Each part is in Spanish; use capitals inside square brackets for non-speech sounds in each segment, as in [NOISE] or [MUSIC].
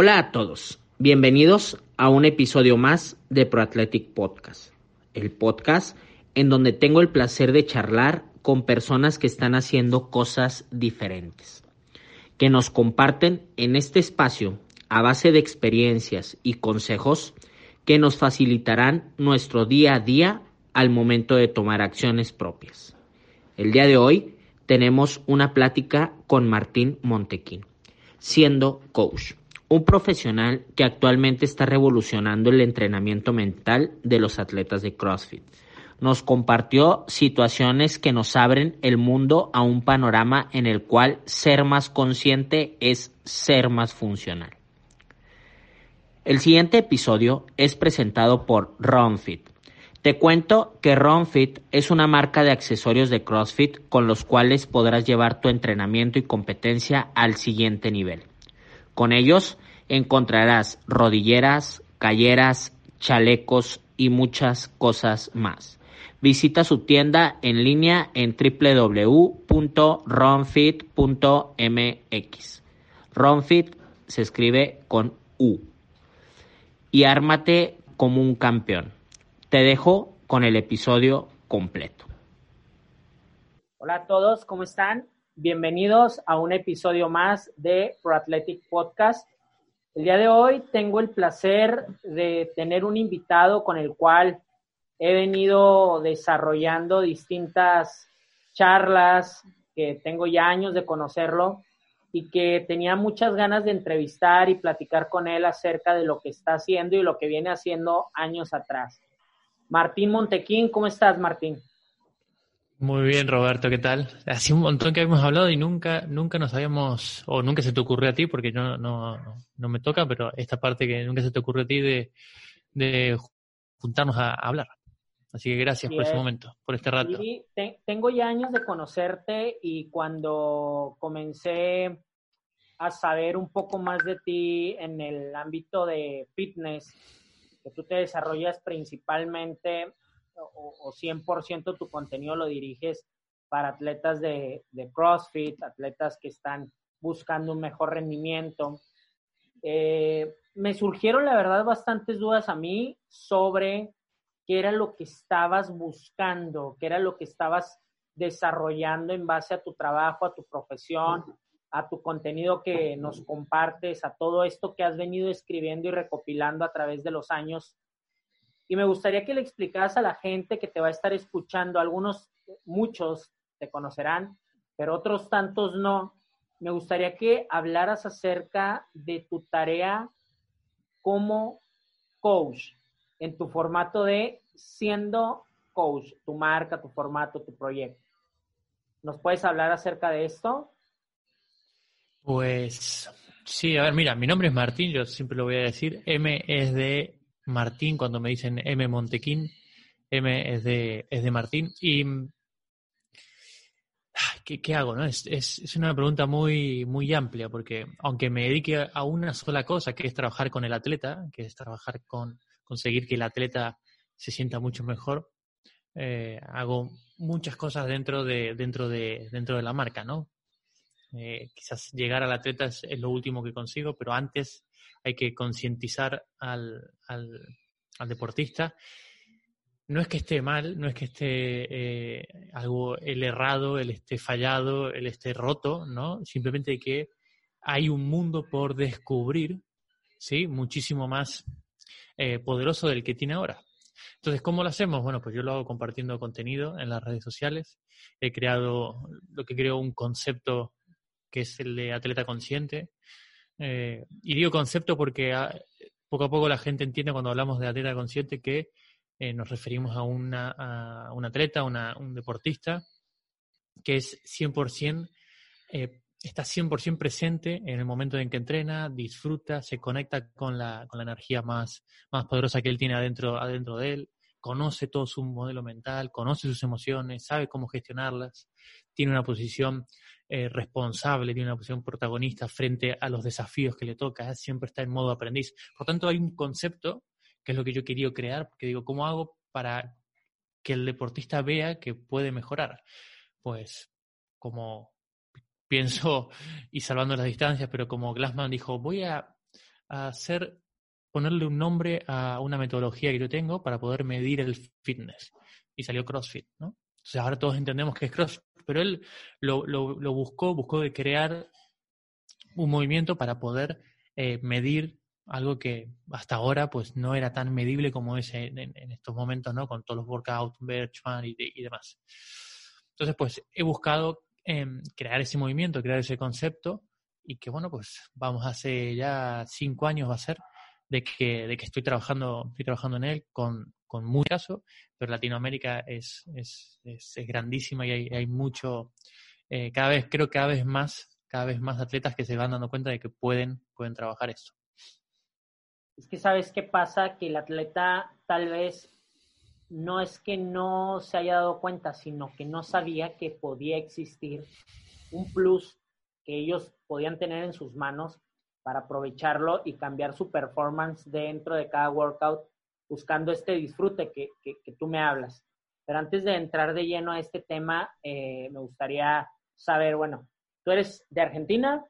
Hola a todos, bienvenidos a un episodio más de ProAthletic Podcast, el podcast en donde tengo el placer de charlar con personas que están haciendo cosas diferentes, que nos comparten en este espacio a base de experiencias y consejos que nos facilitarán nuestro día a día al momento de tomar acciones propias. El día de hoy tenemos una plática con Martín Montequín, siendo coach un profesional que actualmente está revolucionando el entrenamiento mental de los atletas de CrossFit. Nos compartió situaciones que nos abren el mundo a un panorama en el cual ser más consciente es ser más funcional. El siguiente episodio es presentado por RunFit. Te cuento que RunFit es una marca de accesorios de CrossFit con los cuales podrás llevar tu entrenamiento y competencia al siguiente nivel. Con ellos encontrarás rodilleras, calleras, chalecos y muchas cosas más. Visita su tienda en línea en www.ronfit.mx. Ronfit se escribe con U. Y ármate como un campeón. Te dejo con el episodio completo. Hola a todos, ¿cómo están? Bienvenidos a un episodio más de Pro Athletic Podcast. El día de hoy tengo el placer de tener un invitado con el cual he venido desarrollando distintas charlas, que tengo ya años de conocerlo y que tenía muchas ganas de entrevistar y platicar con él acerca de lo que está haciendo y lo que viene haciendo años atrás. Martín Montequín, ¿cómo estás, Martín? Muy bien, Roberto, ¿qué tal? Hace un montón que habíamos hablado y nunca, nunca nos habíamos, o nunca se te ocurrió a ti, porque yo no, no, me toca, pero esta parte que nunca se te ocurrió a ti de, de juntarnos a, hablar. Así que gracias por ese momento, por este rato. Tengo ya años de conocerte y cuando comencé a saber un poco más de ti en el ámbito de fitness, que tú te desarrollas principalmente o, 100% tu contenido lo diriges para atletas de, CrossFit, atletas que están buscando un mejor rendimiento. Eh, me surgieron, la verdad, bastantes dudas a mí sobre qué era lo que estabas buscando, qué era lo que estabas desarrollando en base a tu trabajo, a tu profesión, a tu contenido que nos compartes, a todo esto que has venido escribiendo y recopilando a través de los años y me gustaría que le explicaras a la gente que te va a estar escuchando, algunos, muchos te conocerán, pero otros tantos no. Me gustaría que hablaras acerca de tu tarea como coach, en tu formato de siendo coach, tu marca, tu formato, tu proyecto. ¿Nos puedes hablar acerca de esto? Pues sí, a ver, mira, mi nombre es Martín, yo siempre lo voy a decir. M es de Martín cuando me dicen M Montequín. M es de, es de Martín. Y ¿qué, hago? No? Es, es, una pregunta muy, muy amplia, porque aunque me dedique a una sola cosa, que es trabajar con el atleta, que es trabajar con conseguir que el atleta se sienta mucho mejor, eh, hago muchas cosas dentro de, dentro de, dentro de la marca, ¿no? Eh, quizás llegar al atleta es, lo último que consigo, pero antes hay que concientizar al, al, deportista. No es que esté mal, no es que esté eh, algo el errado, el esté fallado, el esté roto, ¿no? Simplemente que hay un mundo por descubrir, ¿sí? Muchísimo más eh, poderoso del que tiene ahora. Entonces, ¿cómo lo hacemos? Bueno, pues yo lo hago compartiendo contenido en las redes sociales. He creado lo que creo un concepto que es el de atleta consciente, eh, y digo concepto porque ah, poco a poco la gente entiende cuando hablamos de atleta consciente que eh, nos referimos a, una, a un atleta, a un deportista que es 100%, eh, está 100% presente en el momento en que entrena, disfruta, se conecta con la, con la energía más, más poderosa que él tiene adentro, adentro de él, conoce todo su modelo mental, conoce sus emociones, sabe cómo gestionarlas, tiene una posición eh, responsable, tiene una posición protagonista frente a los desafíos que le toca, siempre está en modo aprendiz. Por tanto, hay un concepto que es lo que yo quería crear, porque digo, ¿cómo hago para que el deportista vea que puede mejorar? Pues como pienso, [LAUGHS] y salvando las distancias, pero como Glassman dijo, voy a hacer, ponerle un nombre a una metodología que yo tengo para poder medir el fitness. Y salió CrossFit, ¿no? Entonces ahora todos entendemos que es CrossFit, pero él lo, lo, buscó, buscó de crear un movimiento para poder eh, medir algo que hasta ahora pues no era tan medible como es en, estos momentos, ¿no? Con todos los workouts, Birchman y, y demás. Entonces, pues he buscado em, crear ese movimiento, crear ese concepto y que, bueno, pues vamos hace ya cinco años va a ser de que, de que estoy trabajando, estoy trabajando en él con, con mucho caso, pero Latinoamérica es, es, es, grandísima y hay, hay mucho, eh, cada vez, creo cada vez más, cada vez más atletas que se van dando cuenta de que pueden, pueden trabajar esto. Es que sabes qué pasa, que el atleta tal vez no es que no se haya dado cuenta, sino que no sabía que podía existir un plus que ellos podían tener en sus manos para aprovecharlo y cambiar su performance dentro de cada workout, buscando este disfrute que, tú me hablas. Pero antes de entrar de lleno a este tema, eh, me gustaría saber, bueno, tú eres de Argentina,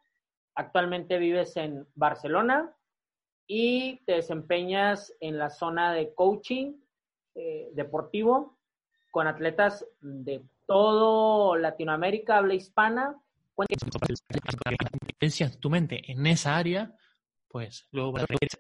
actualmente vives en Barcelona, y te desempeñas en la zona de coaching eh, deportivo con atletas de todo Latinoamérica, habla hispana. en tu mente en esa área, pues luego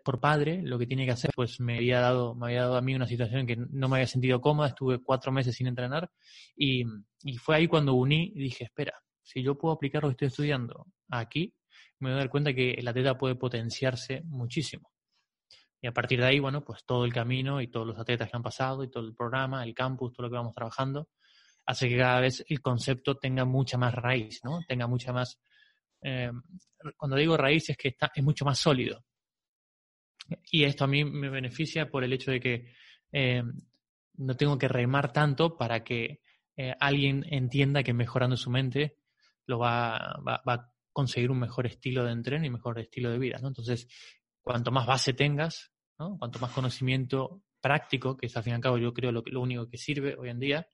por padre lo que tiene que hacer, pues me había dado, me había dado a mí una situación que no me había sentido cómoda, estuve cuatro meses sin entrenar y, y fue ahí cuando uní y dije, espera, si yo puedo aplicar lo que estoy estudiando aquí, me voy a dar cuenta que el atleta puede potenciarse muchísimo. Y a partir de ahí, bueno, pues todo el camino y todos los atletas que han pasado y todo el programa, el campus, todo lo que vamos trabajando, hace que cada vez el concepto tenga mucha más raíz, ¿no? Tenga mucha más... Eh, cuando digo raíz es que está, es mucho más sólido. Y esto a mí me beneficia por el hecho de que eh, no tengo que remar tanto para que eh, alguien entienda que mejorando su mente lo va, va, va a conseguir un mejor estilo de entreno y mejor estilo de vida. ¿no? Entonces, cuanto más base tengas, ¿no? cuanto más conocimiento práctico, que es al fin y al cabo yo creo lo, lo único que sirve hoy en día,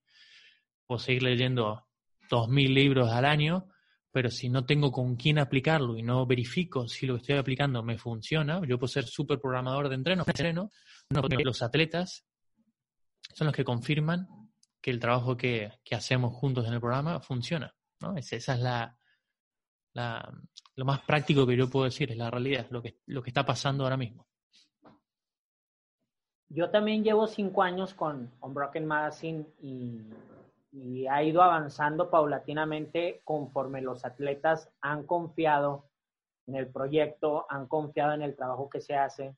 puedo seguir leyendo 2.000 libros al año, pero si no tengo con quién aplicarlo y no verifico si lo que estoy aplicando me funciona, yo puedo ser súper programador de entreno, entreno los atletas son los que confirman que el trabajo que, que hacemos juntos en el programa funciona. ¿no? esa es la, lo más práctico que yo puedo decir, es la realidad, lo que, lo que está pasando ahora mismo. Yo también llevo cinco años con Broken Magazine y, y ha ido avanzando paulatinamente conforme los atletas han confiado en el proyecto, han confiado en el trabajo que se hace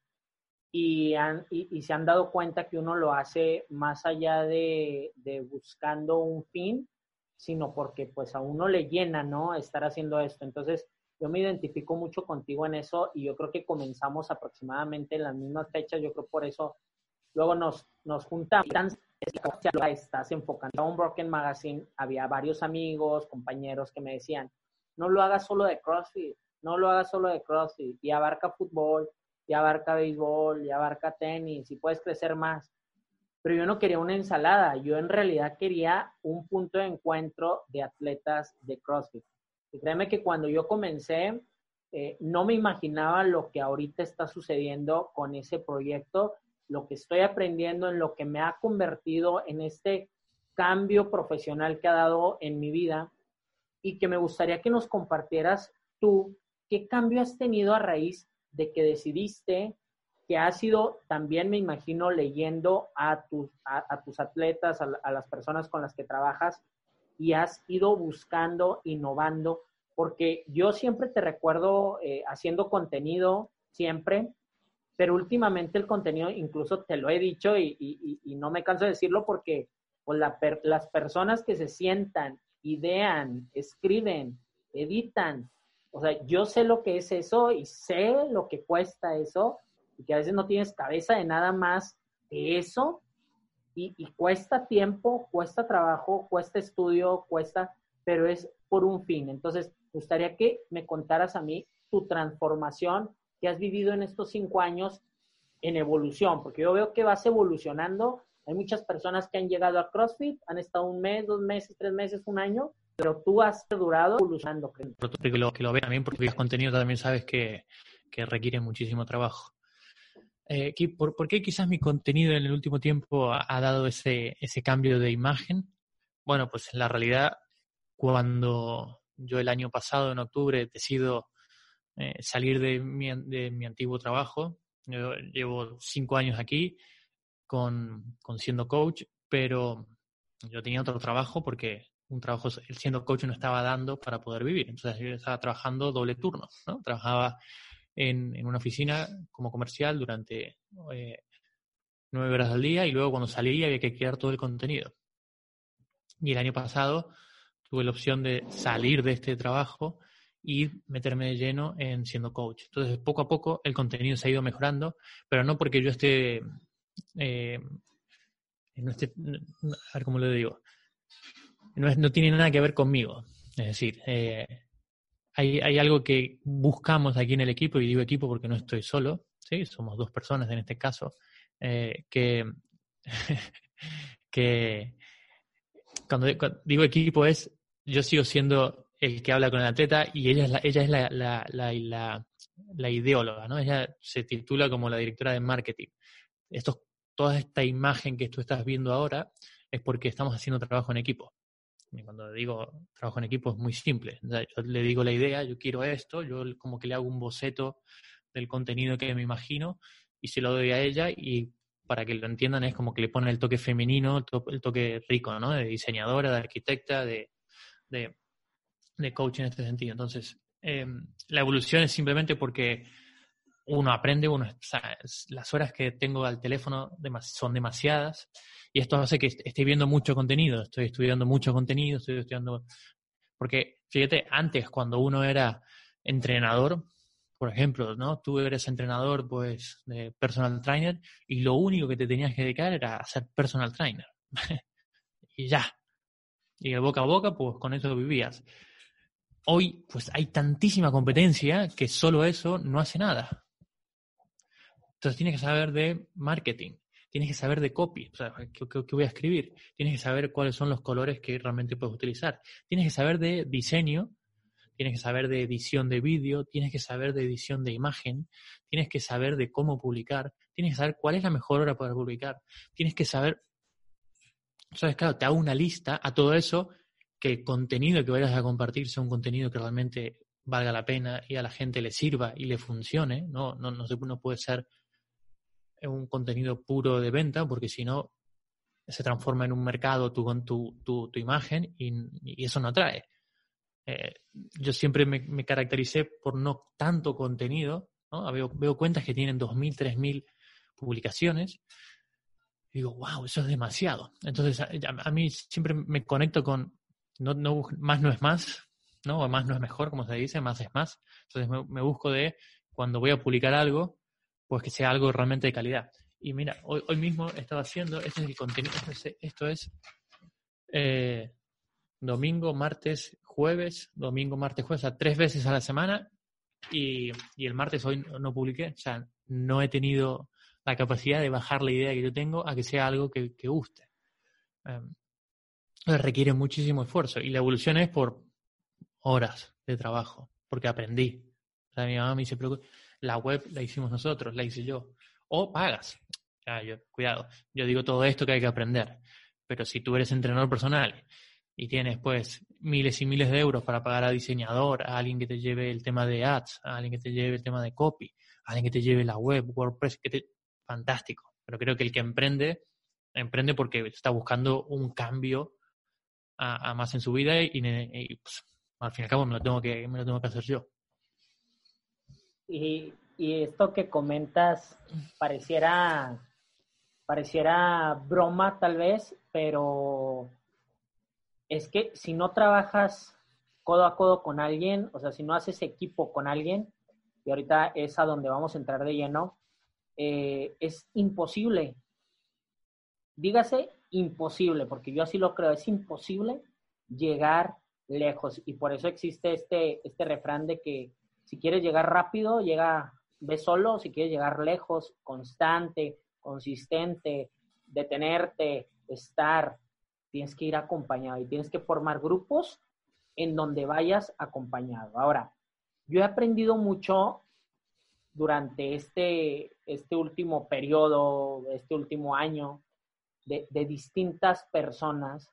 y, han, y, se han dado cuenta que uno lo hace más allá de, de, buscando un fin, sino porque pues a uno le llena, ¿no? Estar haciendo esto. Entonces, yo me identifico mucho contigo en eso y yo creo que comenzamos aproximadamente en las mismas fechas, yo creo por eso luego nos, nos juntamos. Estás enfocando a un Broken Magazine, había varios amigos, compañeros que me decían, no lo hagas solo de CrossFit, no lo hagas solo de CrossFit, y abarca fútbol, y abarca béisbol, y abarca tenis, y puedes crecer más pero yo no quería una ensalada, yo en realidad quería un punto de encuentro de atletas de CrossFit. Y créeme que cuando yo comencé, eh, no me imaginaba lo que ahorita está sucediendo con ese proyecto, lo que estoy aprendiendo, en lo que me ha convertido en este cambio profesional que ha dado en mi vida y que me gustaría que nos compartieras tú qué cambio has tenido a raíz de que decidiste que has ido también, me imagino, leyendo a tus, a, tus atletas, a, las personas con las que trabajas y has ido buscando, innovando, porque yo siempre te recuerdo eh, haciendo contenido, siempre, pero últimamente el contenido, incluso te lo he dicho y, no me canso de decirlo porque las personas que se sientan, idean, escriben, editan, o sea, yo sé lo que es eso y sé lo que cuesta eso y que a veces no tienes cabeza de nada más que eso y, cuesta tiempo, cuesta trabajo, cuesta estudio, cuesta, pero es por un fin. Entonces, gustaría que me contaras a mí tu transformación que has vivido en estos cinco años en evolución, porque yo veo que vas evolucionando. Hay muchas personas que han llegado a CrossFit, han estado un mes, dos meses, tres meses, un año, pero tú has durado evolucionando. Que lo, que lo ve también porque ves contenido también sabes que que requieren muchísimo trabajo. Eh, ¿por, qué quizás mi contenido en el último tiempo ha, dado ese, ese cambio de imagen? Bueno, pues en la realidad, cuando yo el año pasado, en octubre, decido eh, salir de mi, de mi, antiguo trabajo, llevo cinco años aquí con, con siendo coach, pero yo tenía otro trabajo porque un trabajo siendo coach no estaba dando para poder vivir. Entonces yo estaba trabajando doble turno, ¿no? Trabajaba en, en una oficina como comercial durante eh, nueve horas al día y luego cuando salía había que crear todo el contenido. Y el año pasado tuve la opción de salir de este trabajo y meterme de lleno en siendo coach. Entonces, poco a poco el contenido se ha ido mejorando, pero no porque yo esté, eh, no esté a ver cómo lo digo, no, no, tiene nada que ver conmigo. Es decir, eh, hay, hay, algo que buscamos aquí en el equipo, y digo equipo porque no estoy solo, ¿sí? somos dos personas en este caso, eh, que, [LAUGHS] que cuando, digo equipo es, yo sigo siendo el que habla con el atleta y ella es la, ella es la, la, la, ideóloga, ¿no? Ella se titula como la directora de marketing. Esto, toda esta imagen que tú estás viendo ahora es porque estamos haciendo trabajo en equipo. Y cuando digo trabajo en equipo es muy simple. yo le digo la idea, yo quiero esto, yo como que le hago un boceto del contenido que me imagino y se lo doy a ella y para que lo entiendan es como que le ponen el toque femenino, el, toque rico, ¿no? De diseñadora, de arquitecta, de, de, de coach en este sentido. Entonces, em, la evolución es simplemente porque uno aprende, uno, las horas que tengo al teléfono son demasiadas y esto hace que esté viendo mucho contenido, estoy estudiando mucho contenido, estoy estudiando, porque fíjate, antes cuando uno era entrenador, por ejemplo, ¿no? Tú eres entrenador, pues, de personal trainer y lo único que te tenías que dedicar era a ser personal trainer. [LAUGHS] y ya. Y de boca a boca, pues, con eso vivías. Hoy, pues, hay tantísima competencia que solo eso no hace nada. Entonces tienes que saber de marketing, tienes que saber de copy, o sea, ¿qué, voy a escribir? Tienes que saber cuáles son los colores que realmente puedes utilizar. Tienes que saber de diseño, tienes que saber de edición de vídeo, tienes que saber de edición de imagen, tienes que saber de cómo publicar, tienes que saber cuál es la mejor hora para publicar, tienes que saber, sabes, claro, te hago una lista a todo eso, que el contenido que vayas a compartir sea un contenido que realmente valga la pena y a la gente le sirva y le funcione, no, no, no, no puede ser un contenido puro de venta, porque si no, se transforma en un mercado tú con tu, tu, imagen y, eso no atrae. Eh, yo siempre me, caractericé por no tanto contenido, ¿no? Veo, cuentas que tienen 2.000, 3.000 publicaciones. Y digo, wow, eso es demasiado. Entonces, a, mí siempre me conecto con, no, no, más no es más, ¿no? O más no es mejor, como se dice, más es más. Entonces me, busco de, cuando voy a publicar algo, pues que sea algo realmente de calidad. Y mira, hoy, hoy mismo estaba haciendo, este es el contenido, esto es, eh, domingo, martes, jueves, domingo, martes, jueves, o sea, tres veces a la semana y, y el martes hoy no publiqué, o sea, no he tenido la capacidad de bajar la idea que yo tengo a que sea algo que, que guste. Em, requiere muchísimo esfuerzo y la evolución es por horas de trabajo, porque aprendí. O sea, mi mamá me dice, pero la web la hicimos nosotros, la hice yo. O pagas. yo, cuidado, yo digo todo esto que hay que aprender. Pero si tú eres entrenador personal y tienes pues miles y miles de euros para pagar a diseñador, a alguien que te lleve el tema de ads, a alguien que te lleve el tema de copy, a alguien que te lleve la web, WordPress, que te... fantástico. Pero creo que el que emprende, emprende porque está buscando un cambio a, más en su vida y, pues, al fin y al cabo me lo tengo que, me lo tengo que hacer yo. Y, esto que comentas pareciera, pareciera broma tal vez, pero es que si no trabajas codo a codo con alguien, o sea, si no haces equipo con alguien, y ahorita es a donde vamos a entrar de lleno, eh, es imposible. Dígase imposible, porque yo así lo creo, es imposible llegar lejos. Y por eso existe este, este refrán de que si quieres llegar rápido, llega, ve solo, si quieres llegar lejos, constante, consistente, detenerte, estar, tienes que ir acompañado y tienes que formar grupos en donde vayas acompañado. Ahora, yo he aprendido mucho durante este, este último periodo, este último año, de, distintas personas,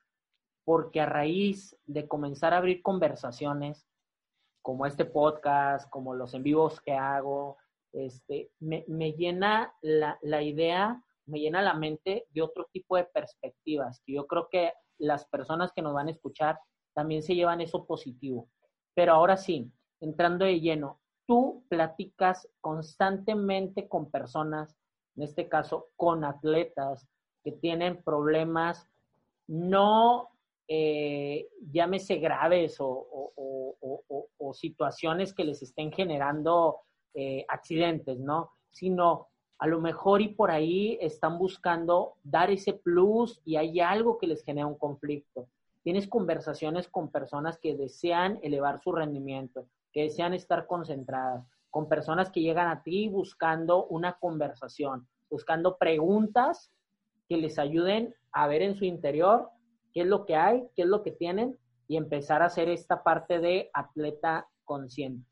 porque a raíz de comenzar a abrir conversaciones, como este podcast, como los en vivos que hago, este, me, me llena la, la, idea, me llena la mente de otro tipo de perspectivas, que yo creo que las personas que nos van a escuchar también se llevan eso positivo. Pero ahora sí, entrando de lleno, tú platicas constantemente con personas, en este caso con atletas que tienen problemas no eh, llámese graves o, situaciones que les estén generando eh, accidentes, ¿no? Sino a lo mejor y por ahí están buscando dar ese plus y hay algo que les genera un conflicto. Tienes conversaciones con personas que desean elevar su rendimiento, que desean estar concentradas, con personas que llegan a ti buscando una conversación, buscando preguntas que les ayuden a ver en su interior qué es lo que hay, qué es lo que tienen y empezar a hacer esta parte de atleta consciente.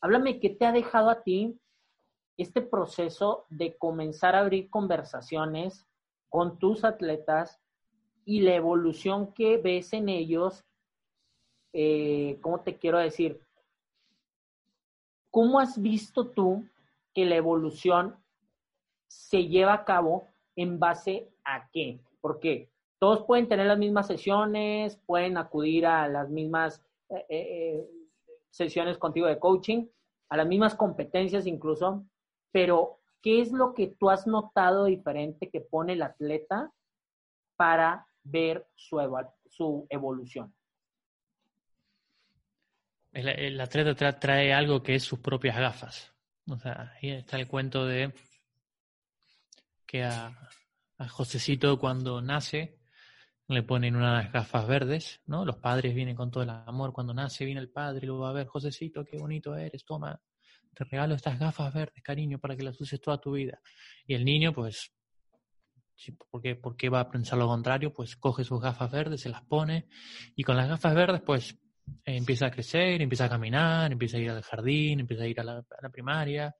Háblame, ¿qué te ha dejado a ti este proceso de comenzar a abrir conversaciones con tus atletas y la evolución que ves en ellos? Eh, ¿Cómo te quiero decir? ¿Cómo has visto tú que la evolución se lleva a cabo en base a qué? Porque todos pueden tener las mismas sesiones, pueden acudir a las mismas eh, eh, eh, sesiones contigo de coaching, a las mismas competencias incluso, pero ¿qué es lo que tú has notado diferente que pone el atleta para ver su, evolución? El, atleta trae algo que es sus propias gafas. O sea, ahí está el cuento de que a, Josecito cuando nace le ponen unas gafas verdes, ¿no? Los padres vienen con todo el amor. Cuando nace viene el padre y lo va a ver, Josecito, qué bonito eres, toma, te regalo estas gafas verdes, cariño, para que las uses toda tu vida. Y el niño, pues, ¿por qué, ¿por qué va a pensar lo contrario? Pues coge sus gafas verdes, se las pone y con las gafas verdes, pues, empieza a crecer, empieza a caminar, empieza a ir al jardín, empieza a ir a la primaria,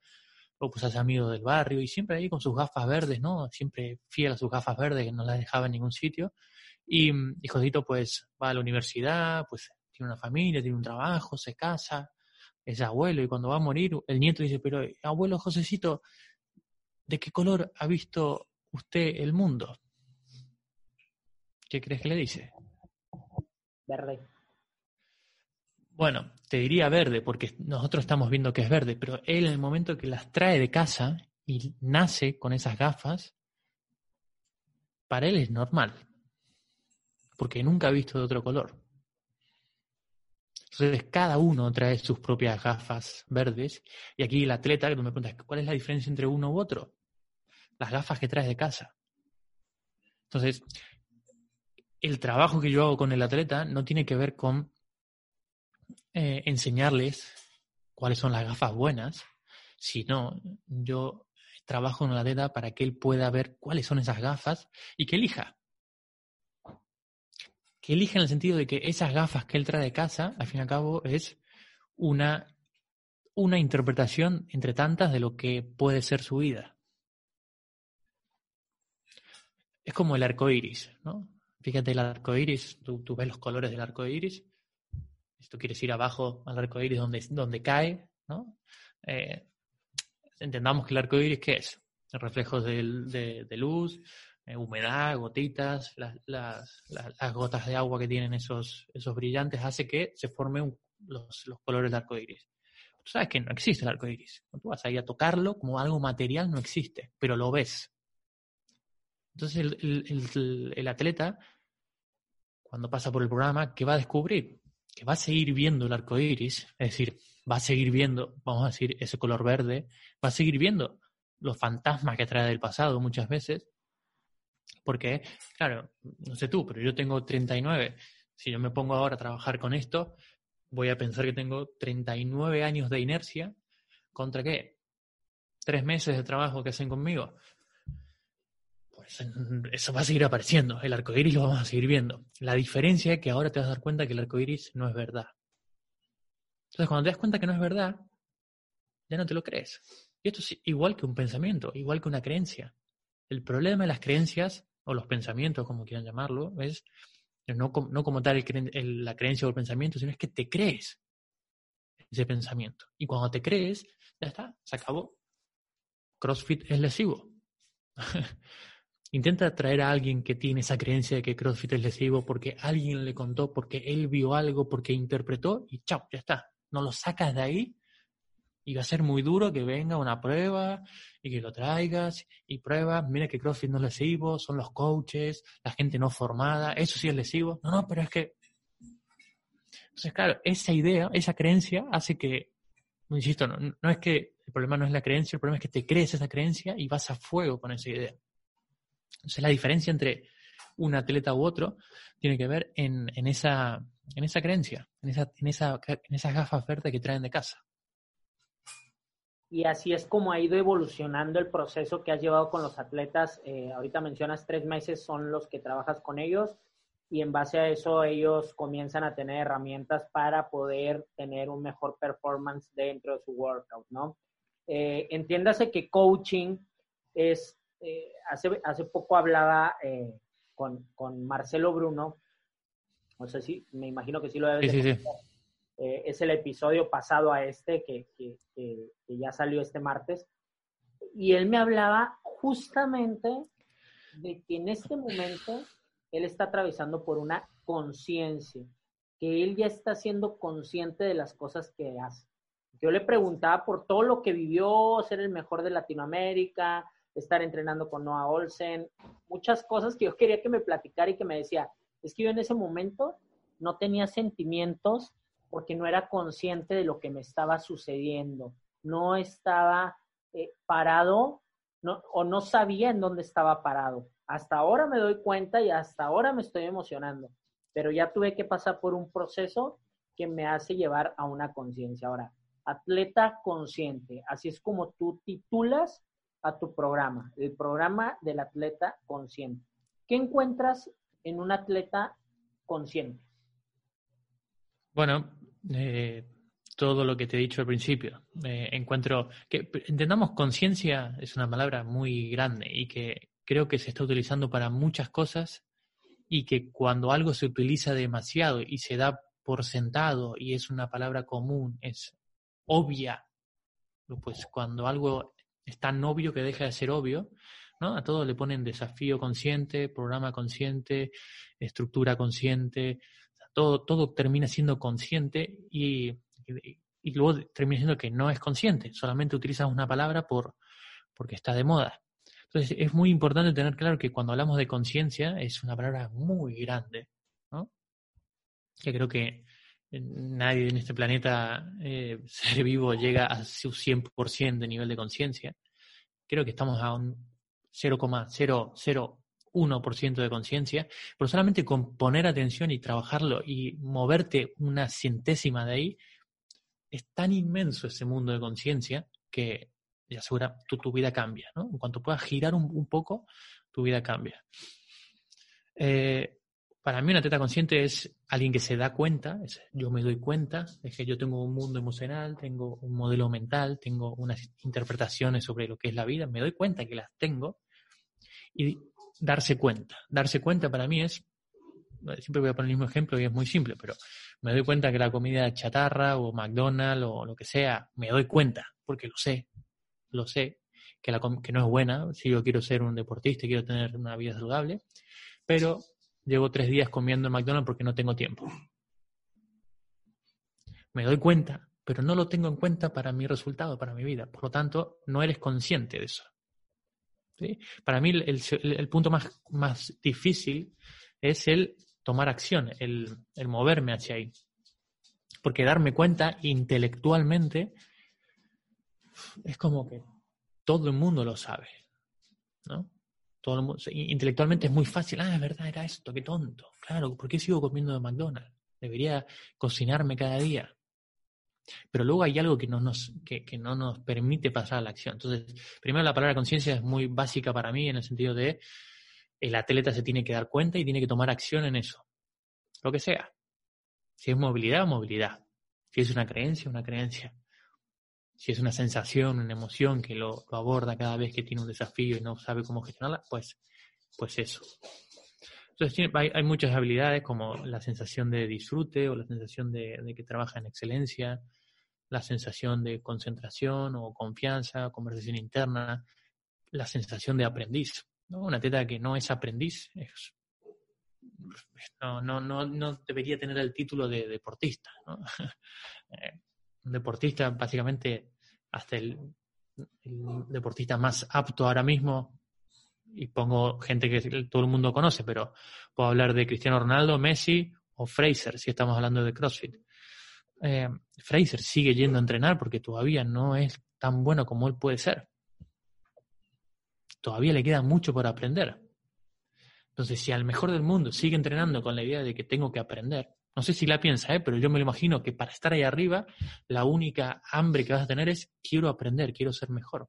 o pues hace amigo del barrio y siempre ahí con sus gafas verdes, ¿no? Siempre fiel a sus gafas verdes que no las dejaba en ningún sitio y, y Josito pues va a la universidad, pues tiene una familia, tiene un trabajo, se casa, es abuelo y cuando va a morir el nieto dice, pero abuelo Josecito, ¿de qué color ha visto usted el mundo? ¿Qué crees que le dice? Verde. Bueno, te diría verde, porque nosotros estamos viendo que es verde, pero él en el momento que las trae de casa y nace con esas gafas, para él es normal porque nunca ha visto de otro color. Entonces, cada uno trae sus propias gafas verdes. Y aquí el atleta, que tú me preguntas, ¿cuál es la diferencia entre uno u otro? Las gafas que traes de casa. Entonces, el trabajo que yo hago con el atleta no tiene que ver con eh, enseñarles cuáles son las gafas buenas, sino yo trabajo con el atleta para que él pueda ver cuáles son esas gafas y que elija que elige en el sentido de que esas gafas que él trae de casa, al fin y al cabo, es una, una interpretación entre tantas de lo que puede ser su vida. Es como el arco iris, ¿no? Fíjate el arco iris, tú, ves los colores del arco iris. Si tú quieres ir abajo al arco iris donde, donde cae, ¿no? Eh, entendamos que el arco iris, ¿qué es? Reflejos de, de luz, eh, humedad, gotitas, las, las, las, gotas de agua que tienen esos, esos brillantes, hace que se formen los, los, colores del arco iris. Tú sabes que no existe el arco iris. Tú vas a ir a tocarlo como algo material, no existe, pero lo ves. Entonces, el, el, el, atleta, cuando pasa por el programa, ¿qué va a descubrir? Que va a seguir viendo el arco iris, es decir, va a seguir viendo, vamos a decir, ese color verde, va a seguir viendo los fantasmas que trae del pasado muchas veces, porque, claro, no sé tú, pero yo tengo 39. Si yo me pongo ahora a trabajar con esto, voy a pensar que tengo 39 años de inercia. ¿Contra qué? ¿Tres meses de trabajo que hacen conmigo? Eso va a seguir apareciendo. El arco iris lo vamos a seguir viendo. La diferencia es que ahora te vas a dar cuenta que el arco iris no es verdad. Entonces, cuando te das cuenta que no es verdad, ya no te lo crees. Y esto es igual que un pensamiento, igual que una creencia. El problema de las creencias, o los pensamientos, como quieran llamarlo, es no, no como tal la creencia o el pensamiento, sino es que te crees ese pensamiento. Y cuando te crees, ya está, se acabó. CrossFit es lesivo. [LAUGHS] Intenta traer a alguien que tiene esa creencia de que CrossFit es lesivo porque alguien le contó, porque él vio algo, porque interpretó y chao, ya está. No lo sacas de ahí y va a ser muy duro que venga una prueba y que lo traigas y pruebas. Mira que CrossFit no es lesivo, son los coaches, la gente no formada, eso sí es lesivo. No, no, pero es que. Entonces, claro, esa idea, esa creencia hace que, insisto, no, no es que el problema no es la creencia, el problema es que te crees esa creencia y vas a fuego con esa idea. Entonces la diferencia entre un atleta u otro tiene que ver en, esa, en esa creencia, en, esa, en, esa, en esas gafas verdes que traen de casa. Y así es como ha ido evolucionando el proceso que has llevado con los atletas. Eh, ahorita mencionas tres meses son los que trabajas con ellos y en base a eso ellos comienzan a tener herramientas para poder tener un mejor performance dentro de su workout, ¿no? Eh, entiéndase que coaching es eh, hace, hace poco hablaba eh, con, con, Marcelo Bruno, no sé si, me imagino que sí lo debes sí, eh, es el episodio pasado a este que, que, que, ya salió este martes, y él me hablaba justamente de que en este momento él está atravesando por una conciencia, que él ya está siendo consciente de las cosas que hace. Yo le preguntaba por todo lo que vivió, ser el mejor de Latinoamérica, estar entrenando con Noah Olsen, muchas cosas que yo quería que me platicara y que me decía, es que yo en ese momento no tenía sentimientos porque no era consciente de lo que me estaba sucediendo, no estaba eh, parado o no sabía en dónde estaba parado. Hasta ahora me doy cuenta y hasta ahora me estoy emocionando, pero ya tuve que pasar por un proceso que me hace llevar a una conciencia. Ahora, atleta consciente, así es como tú titulas a tu programa, el programa del atleta consciente. ¿Qué encuentras en un atleta consciente? Bueno, eh, todo lo que te he dicho al principio. Encuentro que entendamos conciencia es una palabra muy grande y que creo que se está utilizando para muchas cosas y que cuando algo se utiliza demasiado y se da por sentado y es una palabra común, es obvia, pues cuando algo es tan obvio que deja de ser obvio, ¿no? A todo le ponen desafío consciente, programa consciente, estructura consciente, todo, todo termina siendo consciente y, y, luego termina siendo que no es consciente, solamente utilizas una palabra por, porque está de moda. Entonces es muy importante tener claro que cuando hablamos de conciencia es una palabra muy grande, ¿no? Que creo que nadie en este planeta, eh, [LAUGHS] ser vivo, llega a su 100% de nivel de conciencia. Creo que estamos a un 0,001% de conciencia, pero solamente con poner atención y trabajarlo y moverte una centésima de ahí, es tan inmenso ese mundo de conciencia que ya asegura tu, tu vida cambia, ¿no? En cuanto puedas girar un, un poco, tu vida cambia. Eh, para mí una teta consciente es alguien que se da cuenta, yo me doy cuenta, es que yo tengo un mundo emocional, tengo un modelo mental, tengo unas interpretaciones sobre lo que es la vida, me doy cuenta que las tengo y darse cuenta. Darse cuenta para mí es, siempre voy a poner el mismo ejemplo y es muy simple, pero me doy cuenta que la comida chatarra o McDonald's o lo que sea, me doy cuenta porque lo sé, lo sé, que, que no es buena, si yo quiero ser un deportista, quiero tener una vida saludable, pero Llevo tres días comiendo en McDonald's porque no tengo tiempo. Me doy cuenta, pero no lo tengo en cuenta para mi resultado, para mi vida. Por lo tanto, no eres consciente de eso. Para mí el, punto más, más, difícil es el tomar acción, el, el moverme hacia ahí. Porque darme cuenta intelectualmente es como que todo el mundo lo sabe. ¿no? Todo intelectualmente es muy fácil. Ah, es verdad, era esto, qué tonto. Claro, ¿por qué sigo comiendo de McDonald's? Debería cocinarme cada día. Pero luego hay algo que no nos, que, no nos permite pasar a la acción. Entonces, primero la palabra conciencia es muy básica para mí en el sentido de el atleta se tiene que dar cuenta y tiene que tomar acción en eso. Lo que sea. Si es movilidad, movilidad. Si es una creencia, una creencia. Si es una sensación, una emoción que lo, aborda cada vez que tiene un desafío y no sabe cómo gestionarla, pues, pues eso. Entonces hay, muchas habilidades como la sensación de disfrute o la sensación de, que trabaja en excelencia, la sensación de concentración o confianza, conversación interna, la sensación de aprendiz. ¿no? Una teta que no es aprendiz no, no, no, no debería tener el título de deportista. ¿no? [LAUGHS] Un deportista, básicamente, hasta el, deportista más apto ahora mismo, y pongo gente que todo el mundo conoce, pero puedo hablar de Cristiano Ronaldo, Messi o Fraser, si estamos hablando de CrossFit. Eh, Fraser sigue yendo a entrenar porque todavía no es tan bueno como él puede ser. Todavía le queda mucho por aprender. Entonces, si al mejor del mundo sigue entrenando con la idea de que tengo que aprender, no sé si la piensa, ¿eh? pero yo me lo imagino que para estar ahí arriba, la única hambre que vas a tener es quiero aprender, quiero ser mejor.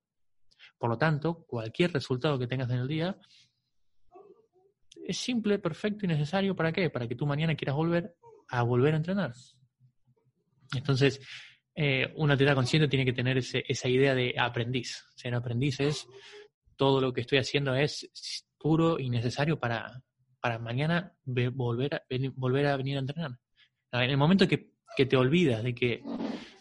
Por lo tanto, cualquier resultado que tengas en el día es simple, perfecto y necesario. ¿Para qué? Para que tú mañana quieras volver a volver a entrenar. Entonces, eh, una atleta consciente tiene que tener esa idea de aprendiz. Ser aprendiz es todo lo que estoy haciendo es puro y necesario para, para mañana volver, a, volver a venir a entrenar. En el momento que, te olvidas de que,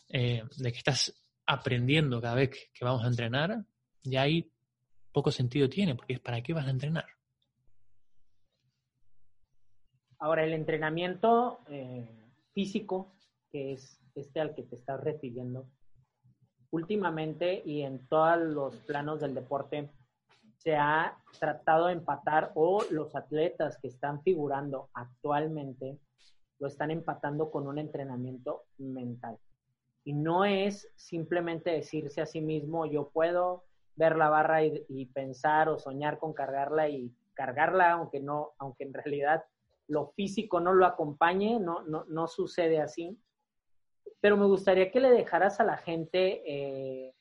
eh, de que estás aprendiendo cada vez que vamos a entrenar, ya ahí poco sentido tiene, porque es para qué vas a entrenar. Ahora, el entrenamiento eh, físico, que es este al que te estás refiriendo, últimamente y en todos los planos del deporte, se ha tratado de empatar o los atletas que están figurando actualmente lo están empatando con un entrenamiento mental. Y no es simplemente decirse a sí mismo, yo puedo ver la barra y, pensar o soñar con cargarla y cargarla, aunque no, aunque en realidad lo físico no lo acompañe, no, no, no sucede así. Pero me gustaría que le dejaras a la gente eh,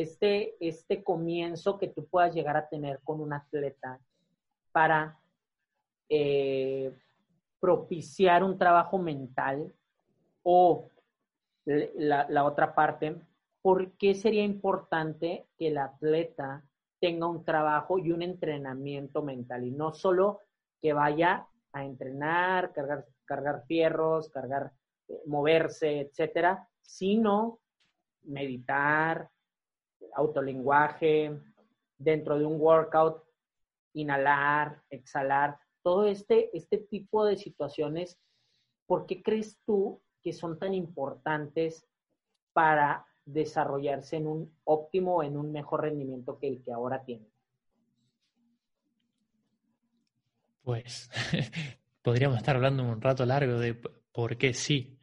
este, este comienzo que tú puedas llegar a tener con un atleta para eh, propiciar un trabajo mental o la, la, otra parte, ¿por qué sería importante que el atleta tenga un trabajo y un entrenamiento mental y no solo que vaya a entrenar, cargar, cargar fierros, cargar, eh, moverse, etcétera, sino meditar, autolenguaje, dentro de un workout, inhalar, exhalar, todo este, este tipo de situaciones, ¿por qué crees tú que son tan importantes para desarrollarse en un óptimo, en un mejor rendimiento que el que ahora tiene? Pues [LAUGHS] podríamos estar hablando un rato largo de por qué sí.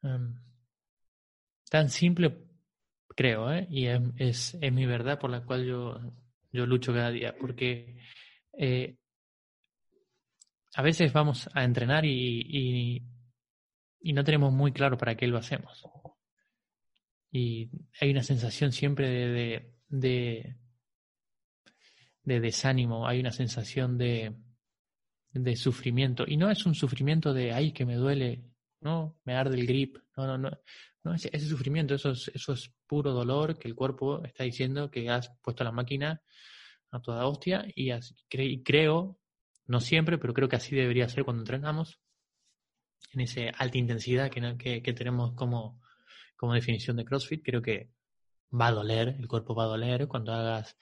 Tan simple creo, ¿eh? y es, es, mi verdad por la cual yo, yo lucho cada día, porque eh, a veces vamos a entrenar y, y, no tenemos muy claro para qué lo hacemos. Y hay una sensación siempre de, de, de, desánimo, hay una sensación de, de sufrimiento. Y no es un sufrimiento de, ay, que me duele, no, me arde el grip, no, no, no. No, ese, sufrimiento, eso es, eso es puro dolor que el cuerpo está diciendo que has puesto la máquina a toda hostia y, creo, no siempre, pero creo que así debería ser cuando entrenamos, en esa alta intensidad que, tenemos como, como definición de CrossFit, creo que va a doler, el cuerpo va a doler. Cuando hagas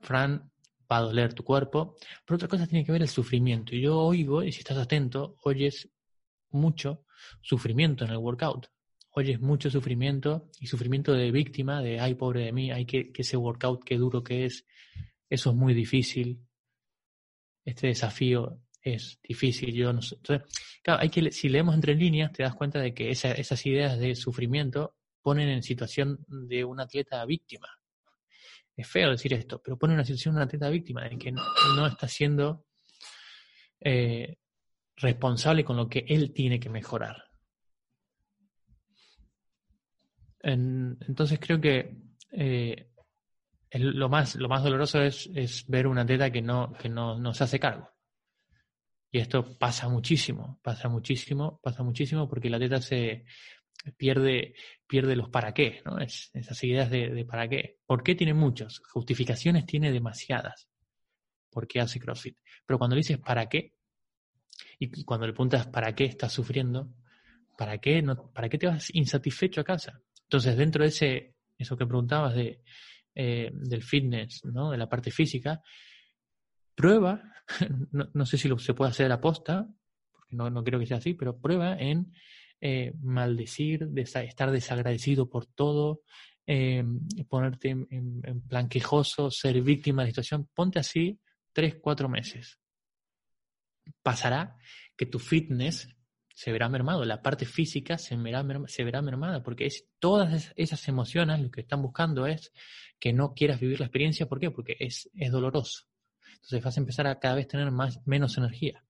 Fran, va a doler tu cuerpo, pero otra cosa tiene que ver el sufrimiento. Yo oigo, y si estás atento, oyes mucho sufrimiento en el workout oyes mucho sufrimiento y sufrimiento de víctima, de ay, pobre de mí, ay, que, ese workout, qué duro que es, eso es muy difícil, este desafío es difícil, yo no sé. Claro, hay que, si leemos entre líneas, te das cuenta de que esas ideas de sufrimiento ponen en situación de un atleta víctima. Es feo decir esto, pero pone en una situación de un atleta víctima, en que no, está siendo eh, responsable con lo que él tiene que mejorar entonces creo que eh, lo, más, lo más doloroso es, es ver una atleta que, no, que no, no, se hace cargo. Y esto pasa muchísimo, pasa muchísimo, pasa muchísimo porque la atleta se, pierde, pierde los para qué, ¿no? Es, esas ideas de, de, para qué. ¿Por qué tiene muchos? Justificaciones tiene demasiadas. ¿Por qué hace CrossFit? Pero cuando le dices para qué, y cuando le preguntas para qué estás sufriendo, ¿para qué, no, ¿para qué te vas insatisfecho a casa? Entonces, dentro de ese, eso que preguntabas de, eh, del fitness, ¿no? de la parte física, prueba, [LAUGHS] no, no sé si se puede hacer a posta, porque no, no creo que sea así, pero prueba en eh, maldecir, estar desagradecido por todo, eh, ponerte en, en, plan quejoso, ser víctima de situación, ponte así tres, cuatro meses. Pasará que tu fitness se verá mermado, la parte física se verá, se verá mermada, porque es, todas esas emociones lo que están buscando es que no quieras vivir la experiencia. ¿Por qué? Porque es, es doloroso. Entonces vas a empezar a cada vez tener más, menos energía.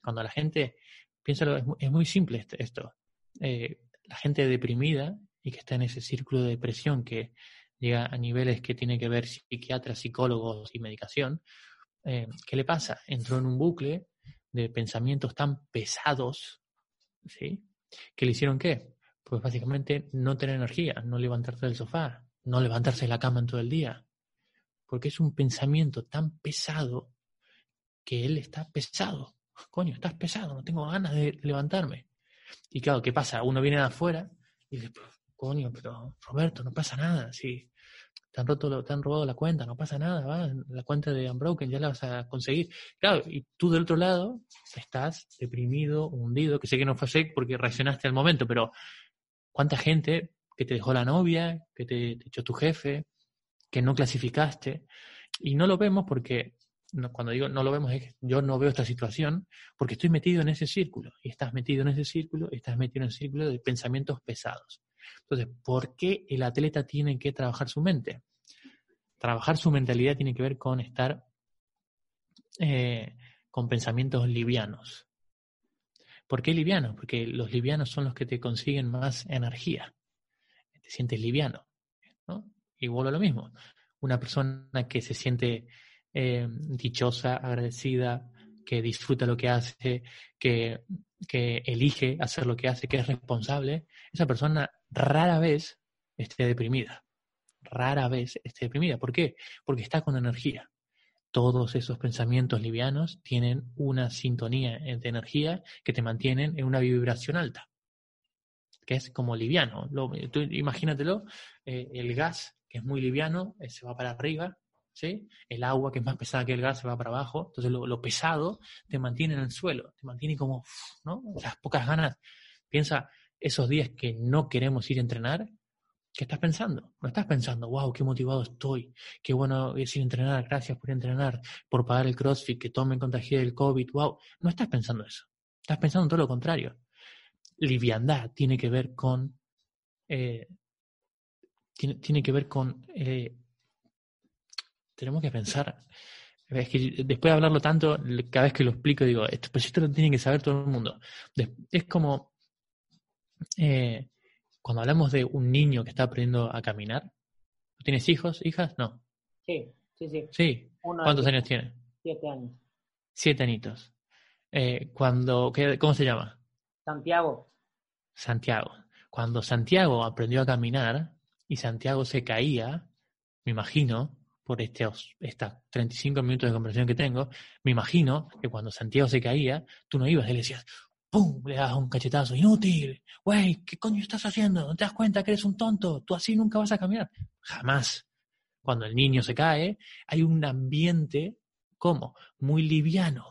Cuando la gente, piénsalo, es, es muy simple esto. Eh, la gente deprimida y que está en ese círculo de depresión que llega a niveles que tiene que ver psiquiatras, psicólogos y medicación, eh, ¿qué le pasa? Entró en un bucle de pensamientos tan pesados, ¿sí? ¿Que le hicieron qué? Pues básicamente no tener energía, no levantarse del sofá, no levantarse de la cama en todo el día, porque es un pensamiento tan pesado que él está pesado. Coño, estás pesado, no tengo ganas de levantarme. Y claro, ¿qué pasa? Uno viene de afuera y dice, coño, pero Roberto, no pasa nada, sí. Te han, roto, te robado la cuenta, no pasa nada, va, la cuenta de Unbroken ya la vas a conseguir. Claro, y tú del otro lado estás deprimido, hundido, que sé que no fue así porque reaccionaste al momento, pero ¿cuánta gente que te dejó la novia, que te, echó tu jefe, que no clasificaste? Y no lo vemos porque cuando digo no lo vemos es que yo no veo esta situación porque estoy metido en ese círculo y estás metido en ese círculo estás metido en el círculo de pensamientos pesados. Entonces, ¿por qué el atleta tiene que trabajar su mente? Trabajar su mentalidad tiene que ver con estar eh, con pensamientos livianos. ¿Por qué livianos? Porque los livianos son los que te consiguen más energía. Te sientes liviano. ¿no? Y a lo mismo. Una persona que se siente eh, dichosa, agradecida, que disfruta lo que hace, que, que elige hacer lo que hace, que es responsable, esa persona rara vez esté deprimida. Rara vez esté deprimida. ¿Por qué? Porque está con energía. Todos esos pensamientos livianos tienen una sintonía de energía que te mantienen en una vibración alta, que es como liviano. Lo, tú imagínatelo, eh, el gas, que es muy liviano, eh, se va para arriba, ¿sí? El agua, que es más pesada que el gas, se va para abajo. Entonces lo, pesado te mantiene en el suelo, te mantiene como, ¿no? Las pocas ganas. Piensa esos días que no queremos ir a entrenar, ¿qué estás pensando? No estás pensando, wow, qué motivado estoy, qué bueno es ir a entrenar, gracias por entrenar, por pagar el CrossFit, que tomen contagio del COVID, wow. No estás pensando eso. Estás pensando todo lo contrario. Liviandad tiene que ver con eh, tiene, que ver con eh, tenemos que pensar. Es que después de hablarlo tanto, cada vez que lo explico, digo, esto, esto lo tiene que saber todo el mundo. Es como eh, cuando hablamos de un niño que está aprendiendo a caminar. ¿Tienes hijos, hijas? No. Sí, sí, sí. Sí. ¿Cuántos años tiene? Siete años. Siete añitos. Eh, cuando, ¿qué, ¿Cómo se llama? Santiago. Santiago. Cuando Santiago aprendió a caminar y Santiago se caía, me imagino por estos, estas 35 minutos de conversación que tengo, me imagino que cuando Santiago se caía, tú no ibas y le decías, ¡pum! Le das un cachetazo, inútil, güey, ¿qué coño estás haciendo? ¿No te das cuenta que eres un tonto? Tú así nunca vas a caminar. Jamás. Cuando el niño se cae, hay un ambiente, ¿cómo? Muy liviano.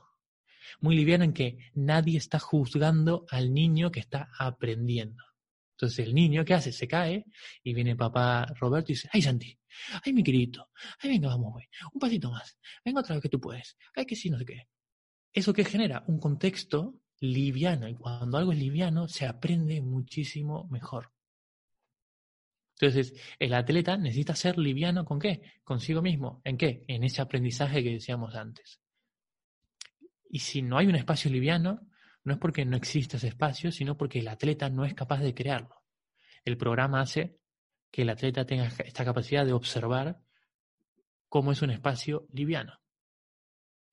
Muy liviano en que nadie está juzgando al niño que está aprendiendo. Entonces el niño, ¿qué hace? Se cae y viene papá Roberto y dice, ay Santi, ay mi querido, ay venga, vamos, güey, un pasito más, venga otra vez que tú puedes, ay que sí, no sé qué. Eso que genera un contexto y cuando algo es liviano se aprende muchísimo mejor. Entonces, el atleta necesita ser liviano con qué? Consigo mismo. ¿En qué? En ese aprendizaje que decíamos antes. Y si no hay un espacio liviano, no es porque no exista ese espacio, sino porque el atleta no es capaz de crearlo. El programa hace que el atleta tenga esta capacidad de observar cómo es un espacio liviano.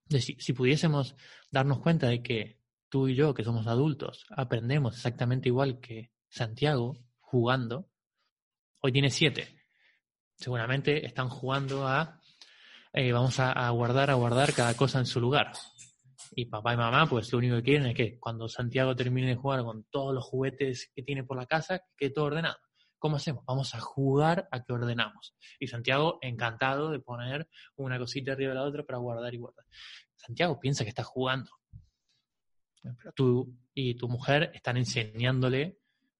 si pudiésemos darnos cuenta de que tú y yo, que somos adultos, aprendemos exactamente igual que Santiago jugando, hoy tiene siete. Seguramente están jugando a, eh, vamos a, guardar, a guardar cada cosa en su lugar. Y papá y mamá, pues lo único que quieren es que cuando Santiago termine de jugar con todos los juguetes que tiene por la casa, que todo ordenado. ¿Cómo hacemos? Vamos a jugar a que ordenamos. Y Santiago, encantado de poner una cosita arriba de la otra para guardar y guardar. Santiago piensa que está jugando. Pero tú y tu mujer están enseñándole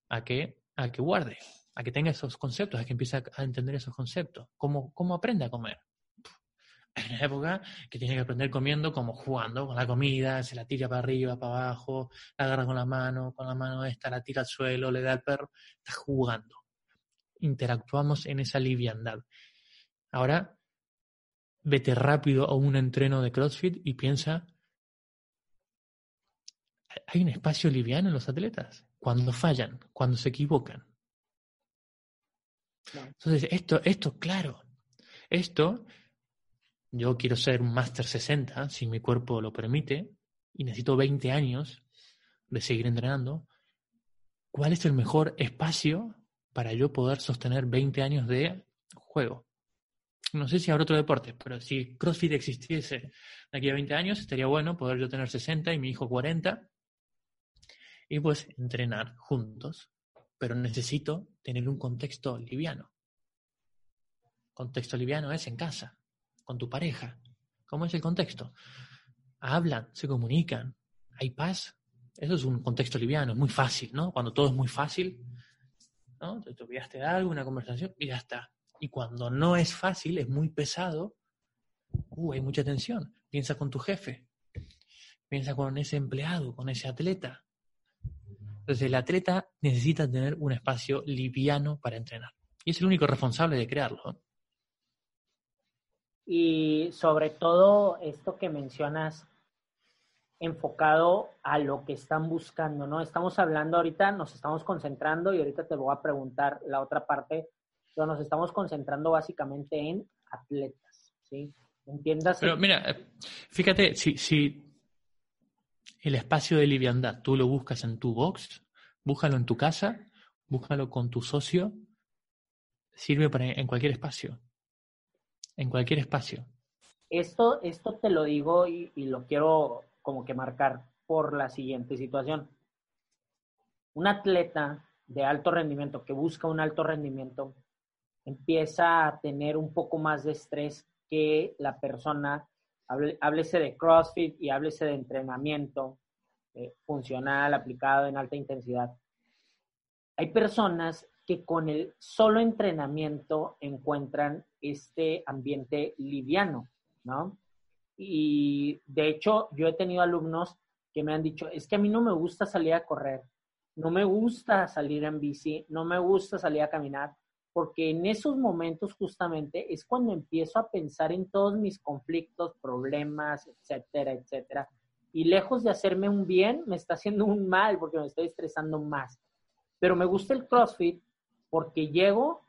a que, a que guarde, a que tenga esos conceptos, a que empiece a entender esos conceptos. ¿Cómo, cómo aprende a comer? Hay una época que tiene que aprender comiendo como jugando con la comida, se la tira para arriba, para abajo, la agarra con la mano, con la mano esta, la tira al suelo, le da al perro, está jugando. Interactuamos en esa liviandad. Ahora, vete rápido a un entreno de CrossFit y piensa, hay un espacio liviano en los atletas, cuando fallan, cuando se equivocan. Entonces, esto, esto, claro, esto yo quiero ser un Master 60, si mi cuerpo lo permite, y necesito 20 años de seguir entrenando, ¿cuál es el mejor espacio para yo poder sostener 20 años de juego? No sé si habrá otro deporte, pero si CrossFit existiese de aquí a 20 años, estaría bueno poder yo tener 60 y mi hijo 40 y pues entrenar juntos. Pero necesito tener un contexto liviano. Contexto liviano es en casa con tu pareja. ¿Cómo es el contexto? Hablan, se comunican, hay paz. Eso es un contexto liviano, es muy fácil, ¿no? Cuando todo es muy fácil, ¿no? Te olvidaste de algo, una conversación y ya está. Y cuando no es fácil, es muy pesado, uh, hay mucha tensión. Piensa con tu jefe, piensa con ese empleado, con ese atleta. Entonces el atleta necesita tener un espacio liviano para entrenar. Y es el único responsable de crearlo y sobre todo esto que mencionas enfocado a lo que están buscando, ¿no? Estamos hablando ahorita, nos estamos concentrando y ahorita te voy a preguntar la otra parte, pero nos estamos concentrando básicamente en atletas, ¿sí? ¿Entiendas? Pero mira, eh, fíjate, si, si el espacio de liviandad tú lo buscas en tu box, búscalo en tu casa, búscalo con tu socio, sirve para en cualquier espacio en cualquier espacio. Esto, esto te lo digo y, lo quiero como que marcar por la siguiente situación. Un atleta de alto rendimiento que busca un alto rendimiento empieza a tener un poco más de estrés que la persona, háblese de CrossFit y háblese de entrenamiento eh, funcional aplicado en alta intensidad. Hay personas que con el solo entrenamiento encuentran este ambiente liviano, ¿no? Y de hecho, yo he tenido alumnos que me han dicho, es que a mí no me gusta salir a correr, no me gusta salir en bici, no me gusta salir a caminar, porque en esos momentos justamente es cuando empiezo a pensar en todos mis conflictos, problemas, etcétera, etcétera. Y lejos de hacerme un bien, me está haciendo un mal porque me estoy estresando más. Pero me gusta el CrossFit porque llego,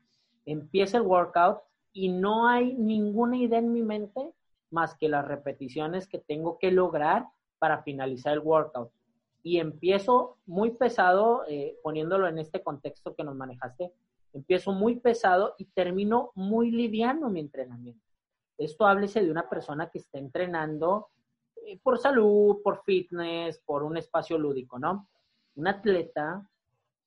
empieza el workout y no hay ninguna idea en mi mente más que las repeticiones que tengo que lograr para finalizar el workout. Y empiezo muy pesado, eh, poniéndolo en este contexto que nos manejaste, empiezo muy pesado y termino muy liviano mi entrenamiento. Esto háblese de una persona que está entrenando eh, por salud, por fitness, por un espacio lúdico, ¿no? Un atleta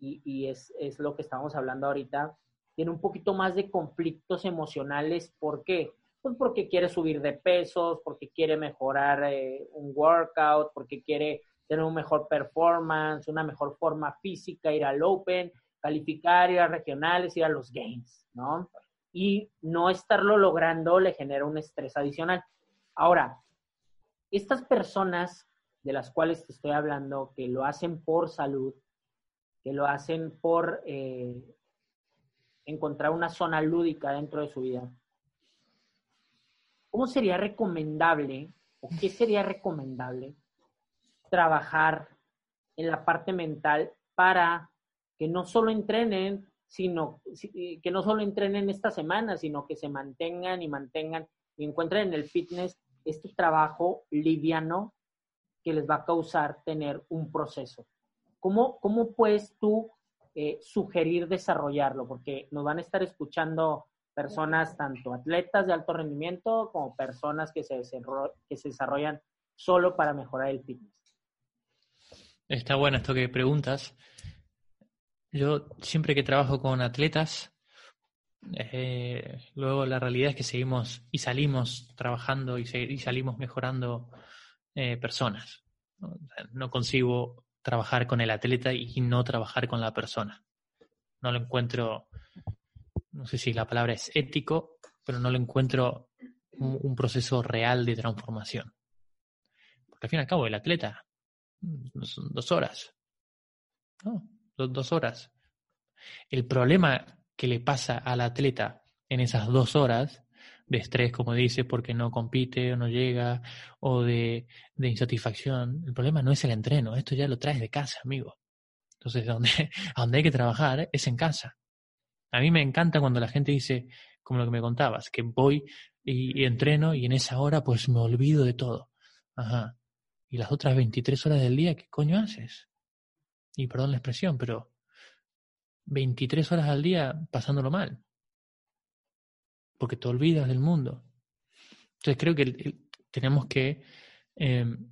y, es, lo que estamos hablando ahorita, tiene un poquito más de conflictos emocionales. ¿Por qué? Pues porque quiere subir de pesos, porque quiere mejorar eh, un workout, porque quiere tener un mejor performance, una mejor forma física, ir al Open, calificar, ir a regionales, ir a los Games, ¿no? Y no estarlo logrando le genera un estrés adicional. Ahora, estas personas de las cuales te estoy hablando, que lo hacen por salud, que lo hacen por eh, encontrar una zona lúdica dentro de su vida. ¿Cómo sería recomendable o qué sería recomendable trabajar en la parte mental para que no solo entrenen, sino que no solo entrenen esta semana, sino que se mantengan y mantengan y encuentren en el fitness este trabajo liviano que les va a causar tener un proceso. ¿Cómo, cómo puedes tú eh, sugerir desarrollarlo? Porque nos van a estar escuchando personas, tanto atletas de alto rendimiento como personas que se, que se desarrollan solo para mejorar el fitness. Está bueno esto que preguntas. Yo siempre que trabajo con atletas, eh, luego la realidad es que seguimos y salimos trabajando y, salimos mejorando eh, personas. ¿no? no consigo trabajar con el atleta y no trabajar con la persona. No lo encuentro, no sé si la palabra es ético, pero no lo encuentro un, proceso real de transformación. Porque al fin y al cabo el atleta mm, son dos horas. ¿no? Dos, horas. El problema que le pasa al atleta en esas dos horas de estrés, como dice, porque no compite o no llega, o de, insatisfacción, el problema no es el entreno, esto ya lo traes de casa, amigo. Entonces, donde, [LAUGHS] donde hay que trabajar es en casa. A mí me encanta cuando la gente dice, como lo que me contabas, que voy y, entreno y en esa hora pues me olvido de todo. Ajá. Y las otras 23 horas del día, ¿qué coño haces? Y perdón la expresión, pero 23 horas al día pasándolo mal porque te olvidas del mundo. Entonces creo que tenemos que, em,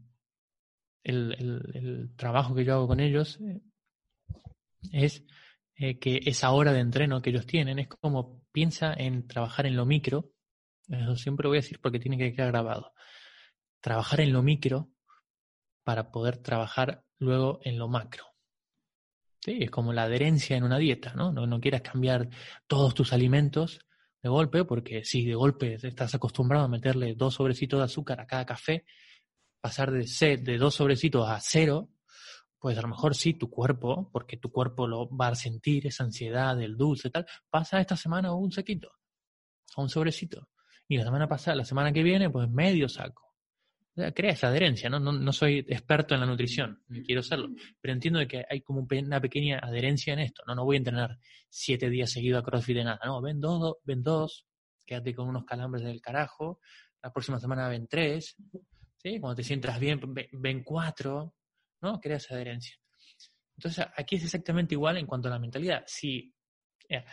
el, trabajo que yo hago con ellos eh, es eh, que esa hora de entreno que ellos tienen es como piensa en trabajar en lo micro, eso siempre lo voy a decir porque tiene que quedar grabado, trabajar en lo micro para poder trabajar luego en lo macro. ¿Sí? Es como la adherencia en una dieta, ¿no? ¿no? Quieras cambiar todos tus alimentos de golpe, porque si de golpe estás acostumbrado a meterle dos sobrecitos de azúcar a cada café, pasar de, de dos sobrecitos a cero, pues a lo mejor sí tu cuerpo, porque tu cuerpo lo va a sentir, esa ansiedad del dulce tal, pasa esta semana un sequito, o un sobrecito. Y la semana pasada, la semana que viene, pues medio saco crea esa adherencia, ¿no? ¿no? soy experto en la nutrición, ni quiero serlo, pero entiendo que hay como una pequeña adherencia en esto, ¿no? No voy a entrenar siete días seguidos a CrossFit de nada, no, ven dos, ven dos, quédate con unos calambres del carajo, la próxima semana ven tres, ¿sí? Cuando te sientas bien, ven cuatro, ¿no? Crea esa adherencia. Entonces, aquí es exactamente igual en cuanto a la mentalidad. Si